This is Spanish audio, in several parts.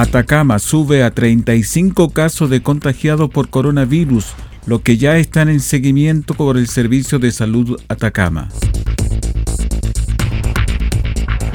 Atacama sube a 35 casos de contagiados por coronavirus, lo que ya están en seguimiento por el Servicio de Salud Atacama.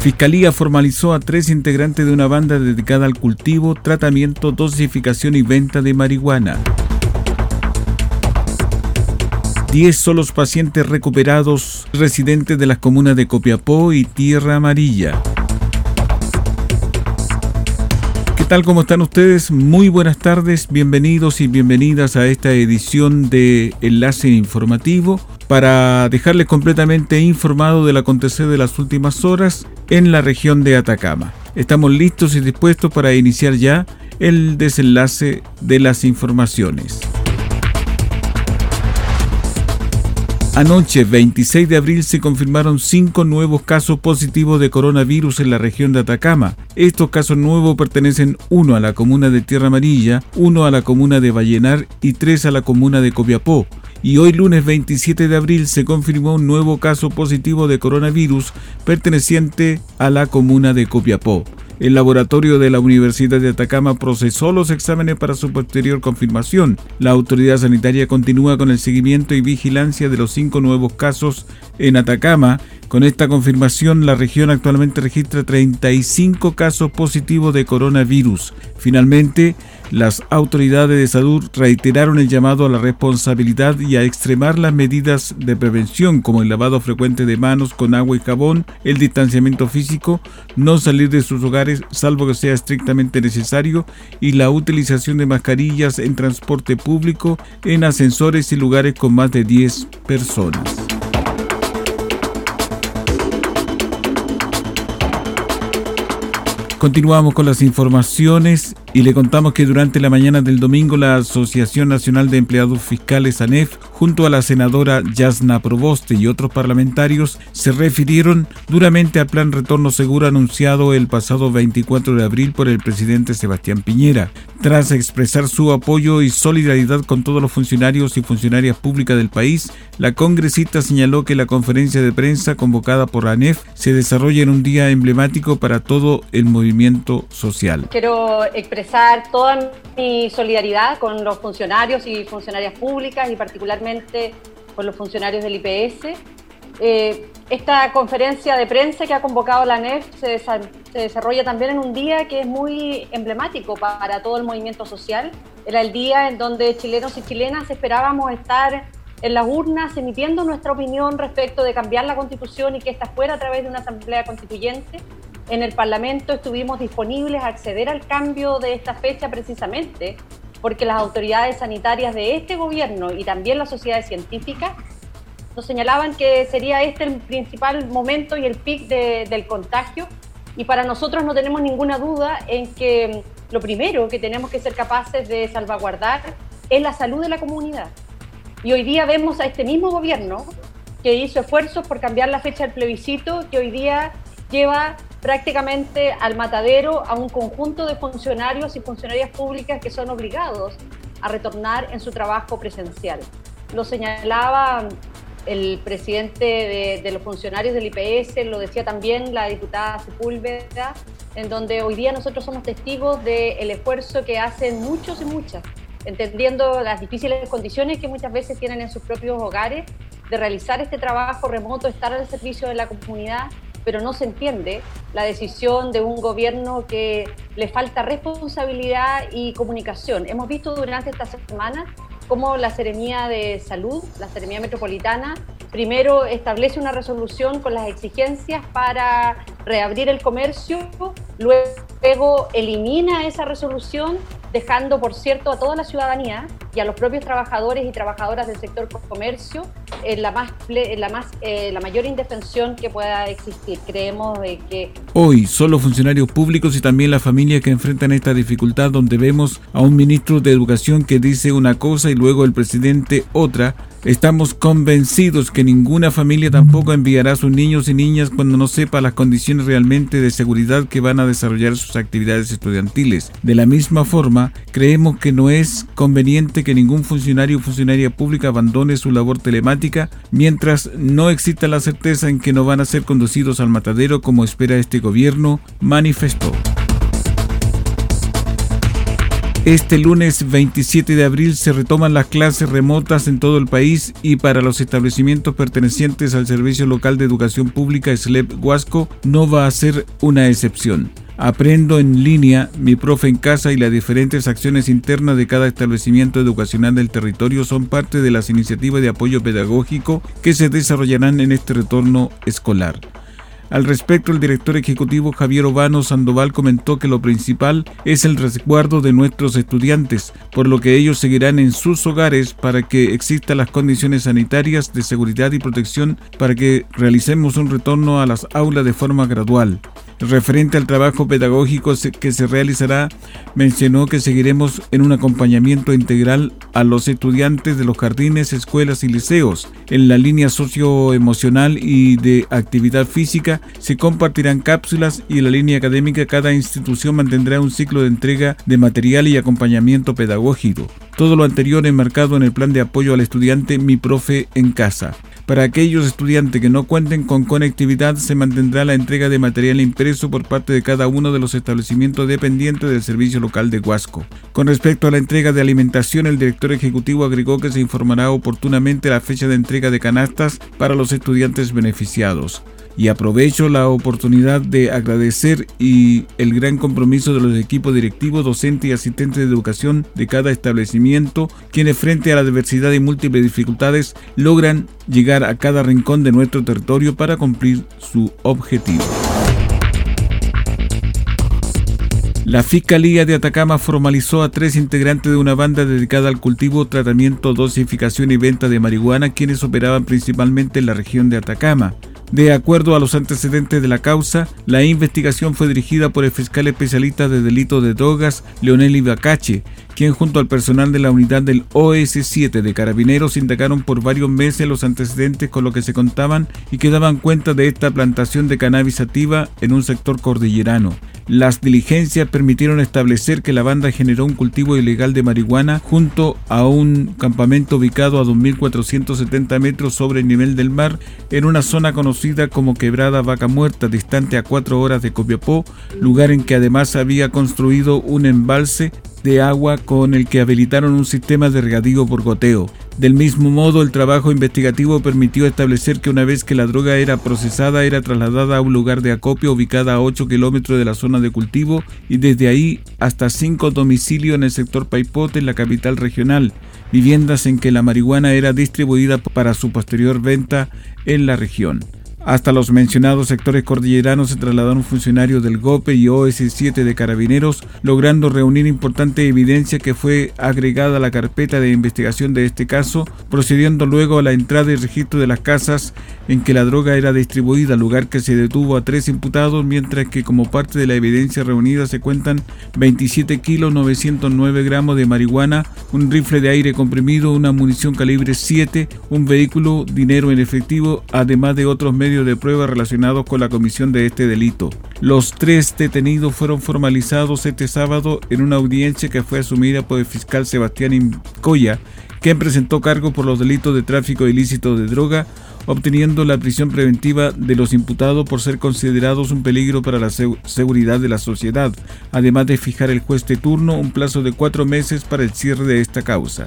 Fiscalía formalizó a tres integrantes de una banda dedicada al cultivo, tratamiento, dosificación y venta de marihuana. 10 son los pacientes recuperados residentes de las comunas de Copiapó y Tierra Amarilla. ¿Qué tal? ¿Cómo están ustedes? Muy buenas tardes, bienvenidos y bienvenidas a esta edición de Enlace Informativo para dejarles completamente informado del acontecer de las últimas horas en la región de Atacama. Estamos listos y dispuestos para iniciar ya el desenlace de las informaciones. Anoche, 26 de abril, se confirmaron cinco nuevos casos positivos de coronavirus en la región de Atacama. Estos casos nuevos pertenecen uno a la comuna de Tierra Amarilla, uno a la comuna de Vallenar y tres a la comuna de Copiapó. Y hoy lunes 27 de abril se confirmó un nuevo caso positivo de coronavirus perteneciente a la comuna de Copiapó. El laboratorio de la Universidad de Atacama procesó los exámenes para su posterior confirmación. La autoridad sanitaria continúa con el seguimiento y vigilancia de los cinco nuevos casos en Atacama. Con esta confirmación, la región actualmente registra 35 casos positivos de coronavirus. Finalmente, las autoridades de salud reiteraron el llamado a la responsabilidad y a extremar las medidas de prevención como el lavado frecuente de manos con agua y jabón, el distanciamiento físico, no salir de sus hogares salvo que sea estrictamente necesario y la utilización de mascarillas en transporte público, en ascensores y lugares con más de 10 personas. Continuamos con las informaciones y le contamos que durante la mañana del domingo la Asociación Nacional de Empleados Fiscales ANEF junto a la senadora Yasna Proboste y otros parlamentarios se refirieron duramente al plan retorno seguro anunciado el pasado 24 de abril por el presidente Sebastián Piñera. Tras expresar su apoyo y solidaridad con todos los funcionarios y funcionarias públicas del país, la congresista señaló que la conferencia de prensa convocada por ANEF se desarrolla en un día emblemático para todo el movimiento social. Quiero expresar toda mi solidaridad con los funcionarios y funcionarias públicas y particularmente con los funcionarios del IPS. Eh, esta conferencia de prensa que ha convocado la ANEF se, se desarrolla también en un día que es muy emblemático para todo el movimiento social. Era el día en donde chilenos y chilenas esperábamos estar en las urnas emitiendo nuestra opinión respecto de cambiar la constitución y que esta fuera a través de una asamblea constituyente. En el Parlamento estuvimos disponibles a acceder al cambio de esta fecha precisamente porque las autoridades sanitarias de este gobierno y también las sociedades científicas nos señalaban que sería este el principal momento y el pic del contagio y para nosotros no tenemos ninguna duda en que lo primero que tenemos que ser capaces de salvaguardar es la salud de la comunidad. Y hoy día vemos a este mismo gobierno que hizo esfuerzos por cambiar la fecha del plebiscito, que hoy día lleva prácticamente al matadero a un conjunto de funcionarios y funcionarias públicas que son obligados a retornar en su trabajo presencial. Lo señalaba el presidente de, los funcionarios del IPS, lo decía también la diputada Sepúlveda, en donde hoy día nosotros somos testigos del esfuerzo que hacen muchos y muchas entendiendo las difíciles condiciones que muchas veces tienen en sus propios hogares de realizar este trabajo remoto, estar al servicio de la comunidad, pero no se entiende la decisión de un gobierno que le falta responsabilidad y comunicación. Hemos visto durante esta semana cómo la Seremía de Salud, la Seremía Metropolitana, primero establece una resolución con las exigencias para reabrir el comercio, luego elimina esa resolución, dejando, por cierto, a toda la ciudadanía y a los propios trabajadores y trabajadoras del sector comercio en la, más, la, más, eh, la mayor indefensión que pueda existir. Creemos de que... Hoy, solo funcionarios públicos y también las familias que enfrentan esta dificultad donde vemos a un ministro de Educación que dice una cosa y luego el presidente otra, Estamos convencidos que ninguna familia tampoco enviará a sus niños y niñas cuando no sepa las condiciones realmente de seguridad que van a desarrollar sus actividades estudiantiles. De la misma forma, creemos que no es conveniente que ningún funcionario o funcionaria pública abandone su labor telemática mientras no exista la certeza en que no van a ser conducidos al matadero como espera este gobierno, manifestó. Este lunes 27 de abril se retoman las clases remotas en todo el país y para los establecimientos pertenecientes al Servicio Local de Educación Pública SLEP Huasco no va a ser una excepción. Aprendo en línea, mi profe en casa y las diferentes acciones internas de cada establecimiento educacional del territorio son parte de las iniciativas de apoyo pedagógico que se desarrollarán en este retorno escolar. Al respecto, el director ejecutivo Javier Obano Sandoval comentó que lo principal es el resguardo de nuestros estudiantes, por lo que ellos seguirán en sus hogares para que existan las condiciones sanitarias de seguridad y protección para que realicemos un retorno a las aulas de forma gradual. Referente al trabajo pedagógico que se realizará, mencionó que seguiremos en un acompañamiento integral a los estudiantes de los jardines, escuelas y liceos. En la línea socioemocional y de actividad física se compartirán cápsulas y en la línea académica cada institución mantendrá un ciclo de entrega de material y acompañamiento pedagógico. Todo lo anterior enmarcado en el plan de apoyo al estudiante Mi Profe en Casa. Para aquellos estudiantes que no cuenten con conectividad, se mantendrá la entrega de material impreso por parte de cada uno de los establecimientos dependientes del servicio local de Huasco. Con respecto a la entrega de alimentación, el director ejecutivo agregó que se informará oportunamente la fecha de entrega de canastas para los estudiantes beneficiados y aprovecho la oportunidad de agradecer y el gran compromiso de los equipos directivos, docentes y asistentes de educación de cada establecimiento, quienes frente a la diversidad y múltiples dificultades logran llegar a cada rincón de nuestro territorio para cumplir su objetivo. La Fiscalía de Atacama formalizó a tres integrantes de una banda dedicada al cultivo, tratamiento, dosificación y venta de marihuana, quienes operaban principalmente en la región de Atacama. De acuerdo a los antecedentes de la causa, la investigación fue dirigida por el fiscal especialista de delito de drogas, Leonel Ibacache, quien junto al personal de la unidad del OS7 de Carabineros indagaron por varios meses los antecedentes con lo que se contaban y que daban cuenta de esta plantación de cannabis sativa en un sector cordillerano. Las diligencias permitieron establecer que la banda generó un cultivo ilegal de marihuana junto a un campamento ubicado a 2.470 metros sobre el nivel del mar en una zona conocida como Quebrada Vaca Muerta, distante a 4 horas de Copiapó, lugar en que además había construido un embalse de agua con el que habilitaron un sistema de regadío por goteo. Del mismo modo, el trabajo investigativo permitió establecer que una vez que la droga era procesada, era trasladada a un lugar de acopio ubicada a 8 kilómetros de la zona de cultivo y desde ahí hasta 5 domicilios en el sector Paipote, en la capital regional, viviendas en que la marihuana era distribuida para su posterior venta en la región. Hasta los mencionados sectores cordilleranos se trasladaron funcionarios del GOPE y OS7 de Carabineros, logrando reunir importante evidencia que fue agregada a la carpeta de investigación de este caso, procediendo luego a la entrada y registro de las casas en que la droga era distribuida, lugar que se detuvo a tres imputados, mientras que como parte de la evidencia reunida se cuentan 27 kilos 909 gramos de marihuana, un rifle de aire comprimido, una munición calibre 7, un vehículo, dinero en efectivo, además de otros medios de prueba relacionados con la comisión de este delito. Los tres detenidos fueron formalizados este sábado en una audiencia que fue asumida por el fiscal Sebastián Incoya, quien presentó cargo por los delitos de tráfico ilícito de droga, obteniendo la prisión preventiva de los imputados por ser considerados un peligro para la seguridad de la sociedad, además de fijar el juez de turno un plazo de cuatro meses para el cierre de esta causa.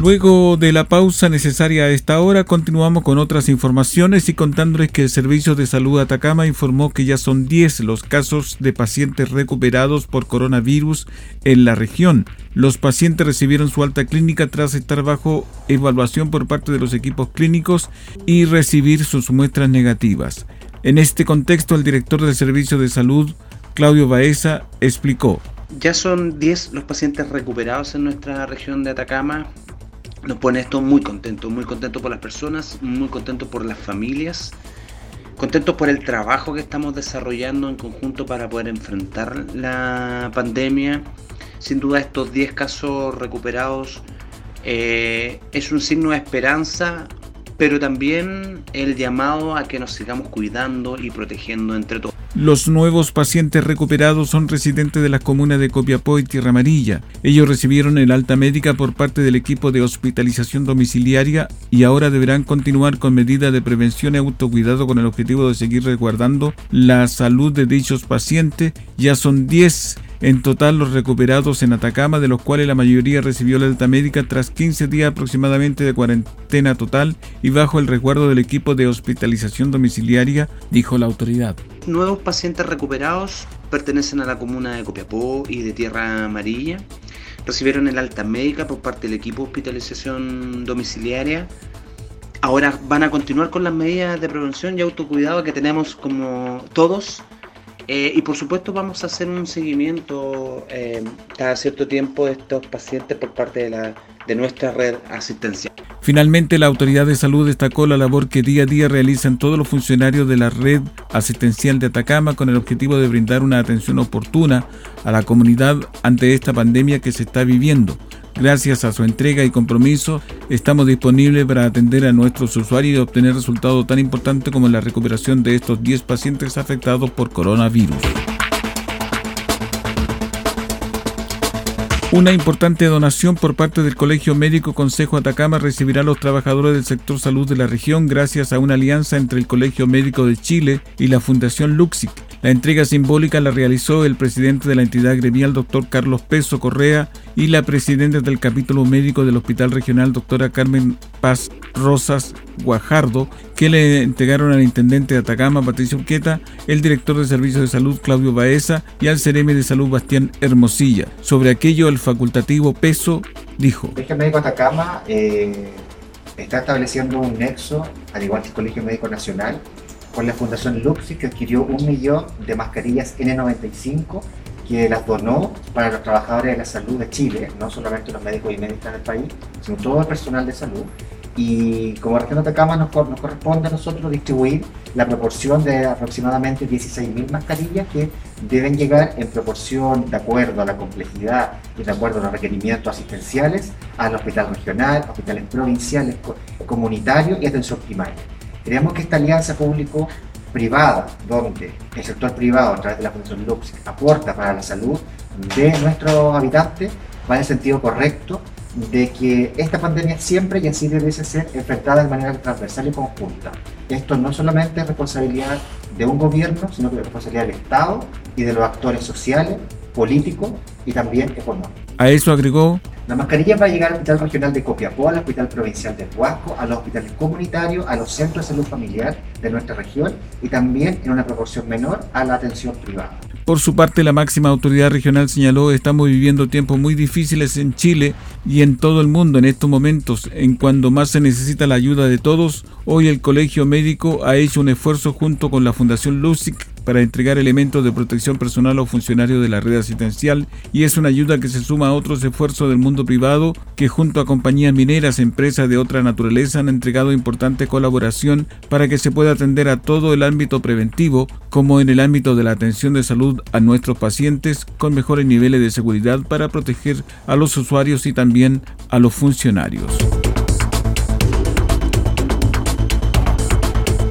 Luego de la pausa necesaria a esta hora, continuamos con otras informaciones y contándoles que el Servicio de Salud Atacama informó que ya son 10 los casos de pacientes recuperados por coronavirus en la región. Los pacientes recibieron su alta clínica tras estar bajo evaluación por parte de los equipos clínicos y recibir sus muestras negativas. En este contexto, el director del Servicio de Salud, Claudio Baeza, explicó. Ya son 10 los pacientes recuperados en nuestra región de Atacama nos pone esto muy contento, muy contento por las personas, muy contento por las familias, contento por el trabajo que estamos desarrollando en conjunto para poder enfrentar la pandemia. Sin duda estos 10 casos recuperados eh, es un signo de esperanza, pero también el llamado a que nos sigamos cuidando y protegiendo entre todos. Los nuevos pacientes recuperados son residentes de las comunas de Copiapó y Tierra Amarilla. Ellos recibieron el alta médica por parte del equipo de hospitalización domiciliaria y ahora deberán continuar con medidas de prevención y autocuidado con el objetivo de seguir resguardando la salud de dichos pacientes. Ya son 10 en total los recuperados en Atacama, de los cuales la mayoría recibió la alta médica tras 15 días aproximadamente de cuarentena total y bajo el resguardo del equipo de hospitalización domiciliaria, dijo la autoridad. Nuevos pacientes recuperados pertenecen a la comuna de Copiapó y de Tierra Amarilla. Recibieron el alta médica por parte del equipo de hospitalización domiciliaria. Ahora van a continuar con las medidas de prevención y autocuidado que tenemos como todos eh, y por supuesto vamos a hacer un seguimiento eh, cada cierto tiempo de estos pacientes por parte de, la, de nuestra red asistencial. Finalmente, la Autoridad de Salud destacó la labor que día a día realizan todos los funcionarios de la red asistencial de Atacama con el objetivo de brindar una atención oportuna a la comunidad ante esta pandemia que se está viviendo Gracias a su entrega y compromiso, estamos disponibles para atender a nuestros usuarios y obtener resultados tan importantes como la recuperación de estos 10 pacientes afectados por coronavirus. Una importante donación por parte del Colegio Médico Consejo Atacama recibirá a los trabajadores del sector salud de la región gracias a una alianza entre el Colegio Médico de Chile y la Fundación Luxic. La entrega simbólica la realizó el presidente de la entidad gremial, doctor Carlos Peso Correa, y la presidenta del capítulo médico del Hospital Regional, doctora Carmen Paz Rosas Guajardo, que le entregaron al intendente de Atacama, Patricio Urqueta, el director de Servicios de Salud, Claudio Baeza, y al CRM de Salud, Bastián Hermosilla. Sobre aquello, el facultativo Peso dijo. El Colegio Médico Atacama eh, está estableciendo un nexo, al igual que el Colegio Médico Nacional, con la Fundación Luxi, que adquirió un millón de mascarillas N95 que las donó para los trabajadores de la salud de Chile, no solamente los médicos y médicas del país, sino todo el personal de salud. Y como región de Atacama nos, corresponde a nosotros distribuir la proporción de aproximadamente 16.000 mascarillas que deben llegar en proporción de acuerdo a la complejidad y de acuerdo a los requerimientos asistenciales al hospital regional, hospitales provinciales, comunitarios y atención primaria. Creemos que esta alianza público-privada, donde el sector privado, a través de la Fundación Lux, aporta para la salud de nuestros habitantes, va en el sentido correcto de que esta pandemia siempre y así debe ser enfrentada de manera transversal y conjunta. Esto no solamente es responsabilidad de un gobierno, sino que es responsabilidad del Estado y de los actores sociales, políticos y también económicos. A eso agregó La mascarilla va a llegar al Hospital Regional de Copiapó, al Hospital Provincial de Huasco, a los hospitales comunitarios, a los centros de salud familiar de nuestra región y también en una proporción menor a la atención privada. Por su parte, la máxima autoridad regional señaló, estamos viviendo tiempos muy difíciles en Chile y en todo el mundo en estos momentos, en cuando más se necesita la ayuda de todos. Hoy el Colegio Médico ha hecho un esfuerzo junto con la Fundación Lucic para entregar elementos de protección personal a funcionarios de la red asistencial y es una ayuda que se suma a otros esfuerzos del mundo privado que junto a compañías mineras, empresas de otra naturaleza han entregado importante colaboración para que se pueda atender a todo el ámbito preventivo como en el ámbito de la atención de salud a nuestros pacientes con mejores niveles de seguridad para proteger a los usuarios y también a los funcionarios.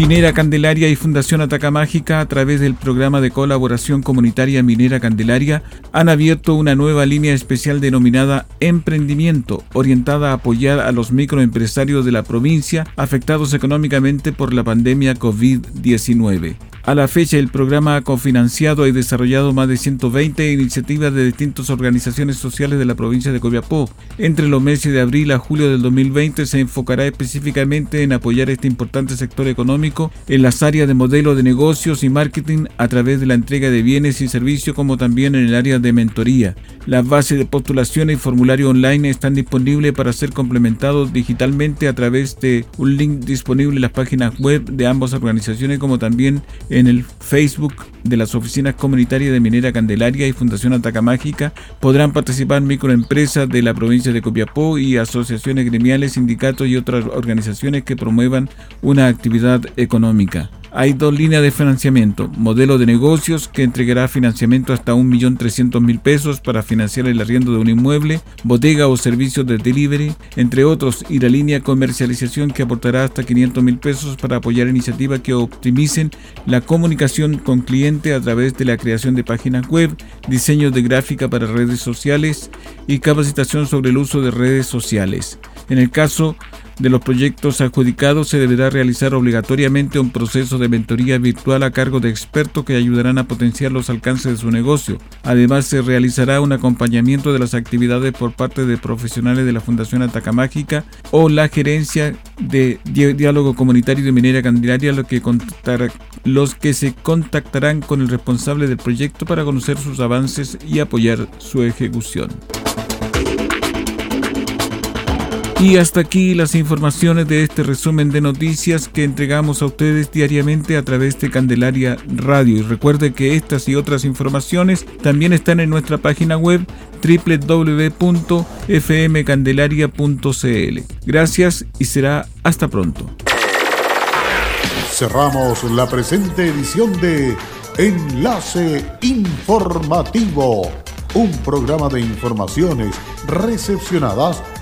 Minera Candelaria y Fundación Ataca Mágica, a través del programa de colaboración comunitaria Minera Candelaria, han abierto una nueva línea especial denominada Emprendimiento, orientada a apoyar a los microempresarios de la provincia afectados económicamente por la pandemia COVID-19. A la fecha, el programa ha cofinanciado y desarrollado más de 120 iniciativas de distintas organizaciones sociales de la provincia de Copiapó. Entre los meses de abril a julio del 2020 se enfocará específicamente en apoyar este importante sector económico en las áreas de modelo de negocios y marketing a través de la entrega de bienes y servicios como también en el área de mentoría. Las bases de postulación y formulario online están disponibles para ser complementados digitalmente a través de un link disponible en las páginas web de ambas organizaciones como también en el Facebook de las oficinas comunitarias de Minera Candelaria y Fundación Ataca Mágica podrán participar microempresas de la provincia de Copiapó y asociaciones gremiales, sindicatos y otras organizaciones que promuevan una actividad económica. Hay dos líneas de financiamiento. Modelo de negocios que entregará financiamiento hasta 1.300.000 pesos para financiar el arriendo de un inmueble, bodega o servicios de delivery, entre otros, y la línea comercialización que aportará hasta 500.000 pesos para apoyar iniciativas que optimicen la comunicación con cliente a través de la creación de páginas web, diseño de gráfica para redes sociales y capacitación sobre el uso de redes sociales. En el caso de los proyectos adjudicados se deberá realizar obligatoriamente un proceso de mentoría virtual a cargo de expertos que ayudarán a potenciar los alcances de su negocio. Además, se realizará un acompañamiento de las actividades por parte de profesionales de la Fundación Ataca Mágica o la gerencia de diálogo comunitario de Minera Candelaria, los que se contactarán con el responsable del proyecto para conocer sus avances y apoyar su ejecución. Y hasta aquí las informaciones de este resumen de noticias que entregamos a ustedes diariamente a través de Candelaria Radio. Y recuerde que estas y otras informaciones también están en nuestra página web www.fmcandelaria.cl. Gracias y será hasta pronto. Cerramos la presente edición de Enlace Informativo, un programa de informaciones recepcionadas